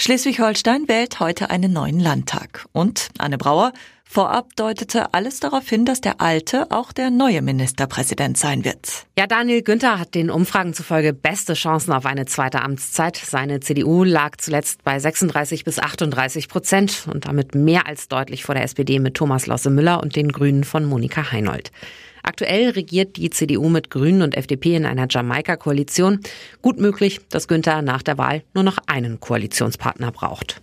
Schleswig-Holstein wählt heute einen neuen Landtag. Und Anne Brauer, vorab deutete alles darauf hin, dass der alte auch der neue Ministerpräsident sein wird. Ja, Daniel Günther hat den Umfragen zufolge beste Chancen auf eine zweite Amtszeit. Seine CDU lag zuletzt bei 36 bis 38 Prozent und damit mehr als deutlich vor der SPD mit Thomas Losse Müller und den Grünen von Monika Heinold. Aktuell regiert die CDU mit Grünen und FDP in einer Jamaika-Koalition. Gut möglich, dass Günther nach der Wahl nur noch einen Koalitionspartner braucht.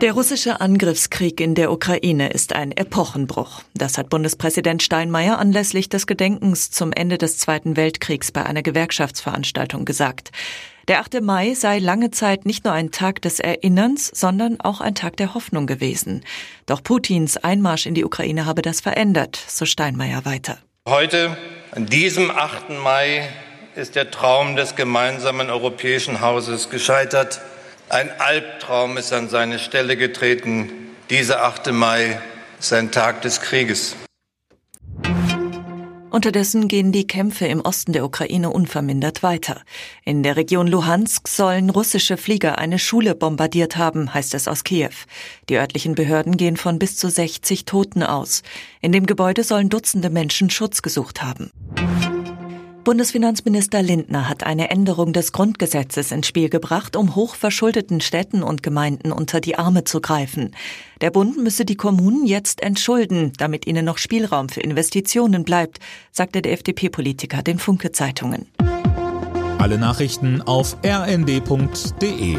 Der russische Angriffskrieg in der Ukraine ist ein Epochenbruch. Das hat Bundespräsident Steinmeier anlässlich des Gedenkens zum Ende des Zweiten Weltkriegs bei einer Gewerkschaftsveranstaltung gesagt. Der 8. Mai sei lange Zeit nicht nur ein Tag des Erinnerns, sondern auch ein Tag der Hoffnung gewesen. Doch Putins Einmarsch in die Ukraine habe das verändert, so Steinmeier weiter. Heute, an diesem 8. Mai, ist der Traum des gemeinsamen europäischen Hauses gescheitert. Ein Albtraum ist an seine Stelle getreten. Dieser 8. Mai ist ein Tag des Krieges. Unterdessen gehen die Kämpfe im Osten der Ukraine unvermindert weiter. In der Region Luhansk sollen russische Flieger eine Schule bombardiert haben, heißt es aus Kiew. Die örtlichen Behörden gehen von bis zu 60 Toten aus. In dem Gebäude sollen Dutzende Menschen Schutz gesucht haben. Bundesfinanzminister Lindner hat eine Änderung des Grundgesetzes ins Spiel gebracht, um hochverschuldeten Städten und Gemeinden unter die Arme zu greifen. Der Bund müsse die Kommunen jetzt entschulden, damit ihnen noch Spielraum für Investitionen bleibt, sagte der FDP-Politiker den Funke-Zeitungen. Alle Nachrichten auf rnd.de